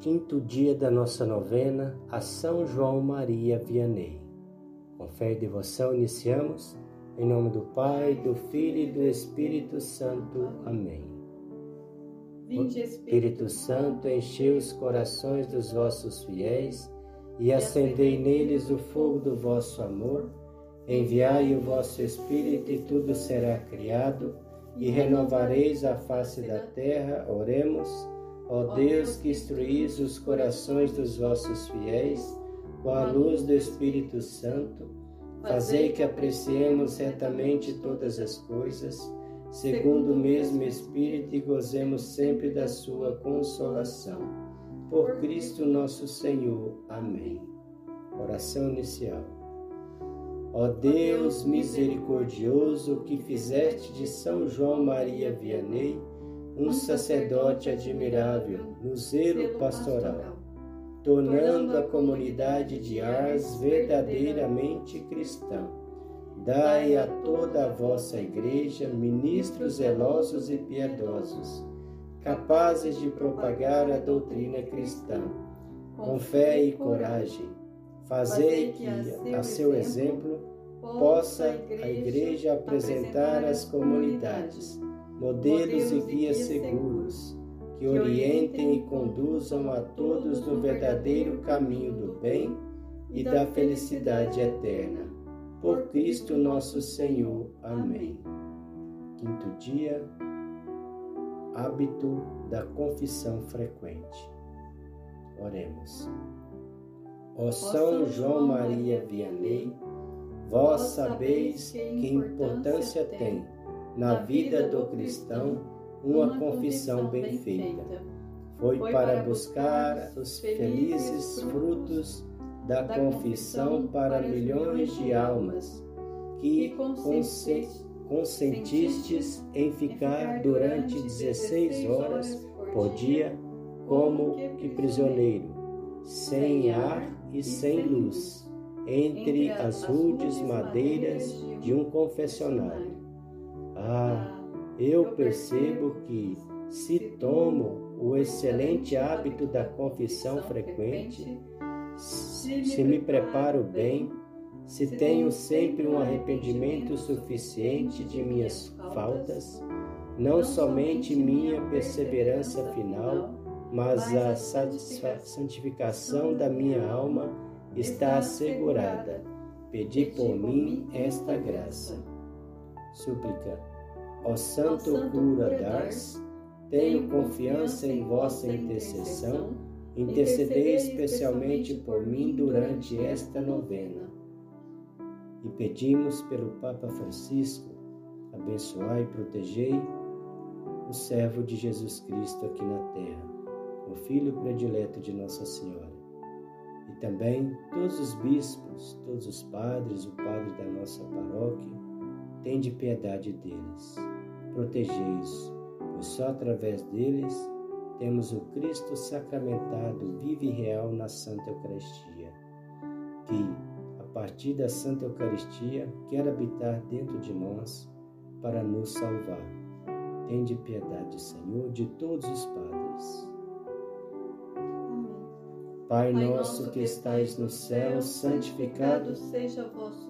quinto dia da nossa novena a São João Maria Vianney. Com fé e devoção iniciamos, em nome do Pai, do Filho e do Espírito Santo. Amém. Vinde, Espírito Santo, enchei os corações dos vossos fiéis e acendei neles o fogo do vosso amor. Enviai o vosso Espírito e tudo será criado e renovareis a face da terra. Oremos. Ó Deus, que instruís os corações dos vossos fiéis com a luz do Espírito Santo, fazei que apreciemos retamente todas as coisas, segundo o mesmo Espírito, e gozemos sempre da sua consolação. Por Cristo nosso Senhor. Amém. Oração inicial. Ó Deus misericordioso, que fizeste de São João Maria Vianney um sacerdote admirável no zelo pastoral, tornando a comunidade de Ars verdadeiramente cristã. Dai a toda a vossa Igreja ministros zelosos e piedosos, capazes de propagar a doutrina cristã, com fé e coragem. Fazei que, a seu exemplo, possa a Igreja apresentar às comunidades modelos e guias seguros que orientem e conduzam a todos no verdadeiro caminho do bem e da felicidade eterna. Por Cristo nosso Senhor. Amém. Quinto dia, hábito da confissão frequente. Oremos. Ó São João Maria Vianney, vós sabeis que importância tem na vida do cristão uma confissão bem feita. Foi para buscar os felizes frutos da confissão para milhões de almas que consentistes em ficar durante 16 horas por dia como que prisioneiro, sem ar e sem luz, entre as rudes madeiras de um confessionário ah, eu percebo que se tomo o excelente hábito da confissão frequente, se me preparo bem, se tenho sempre um arrependimento suficiente de minhas faltas, não somente minha perseverança final, mas a santificação da minha alma está assegurada. Pedi por mim esta graça. Súplica Ó Santo Cura d'Ars, tenho confiança em vossa intercessão, intercedei especialmente por mim durante esta novena. E pedimos pelo Papa Francisco, abençoai e protegei o servo de Jesus Cristo aqui na terra, o Filho predileto de Nossa Senhora. E também todos os bispos, todos os padres, o padre da nossa paróquia, tende piedade deles protegei-os, pois só através deles temos o Cristo sacramentado, vivo e real na Santa Eucaristia, que, a partir da Santa Eucaristia, quer habitar dentro de nós para nos salvar. Tende piedade, Senhor, de todos os padres. Pai nosso que estais no céu, santificado seja o vosso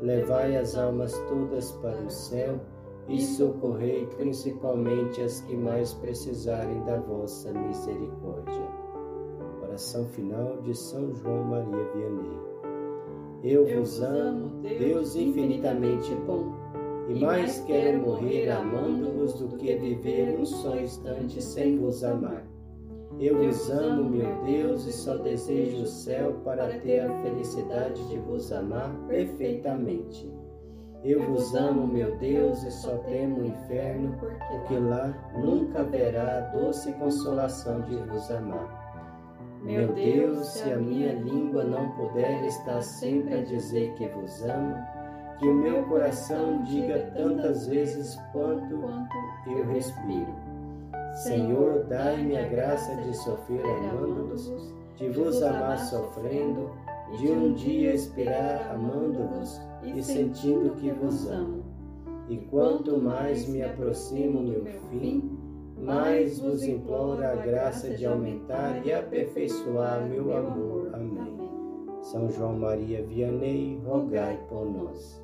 levai as almas todas para o céu e socorrei principalmente as que mais precisarem da vossa misericórdia. Oração final de São João Maria Vianney. Eu vos amo, Deus infinitamente bom, e mais quero morrer amando-vos do que viver um só instante sem vos amar. Eu vos amo, meu Deus, e só desejo o céu para ter a felicidade de vos amar perfeitamente. Eu vos amo, meu Deus, e só temo o inferno, porque lá nunca haverá a doce consolação de vos amar. Meu Deus, se a minha língua não puder estar sempre a dizer que vos amo, que o meu coração diga tantas vezes quanto eu respiro. Senhor, dai-me a graça de sofrer amando-vos, de vos amar sofrendo, de um dia expirar amando-vos e sentindo que vos amo. E quanto mais me aproximo do meu fim, mais vos imploro a graça de aumentar e aperfeiçoar meu amor. Amém. São João Maria Vianney, rogai por nós.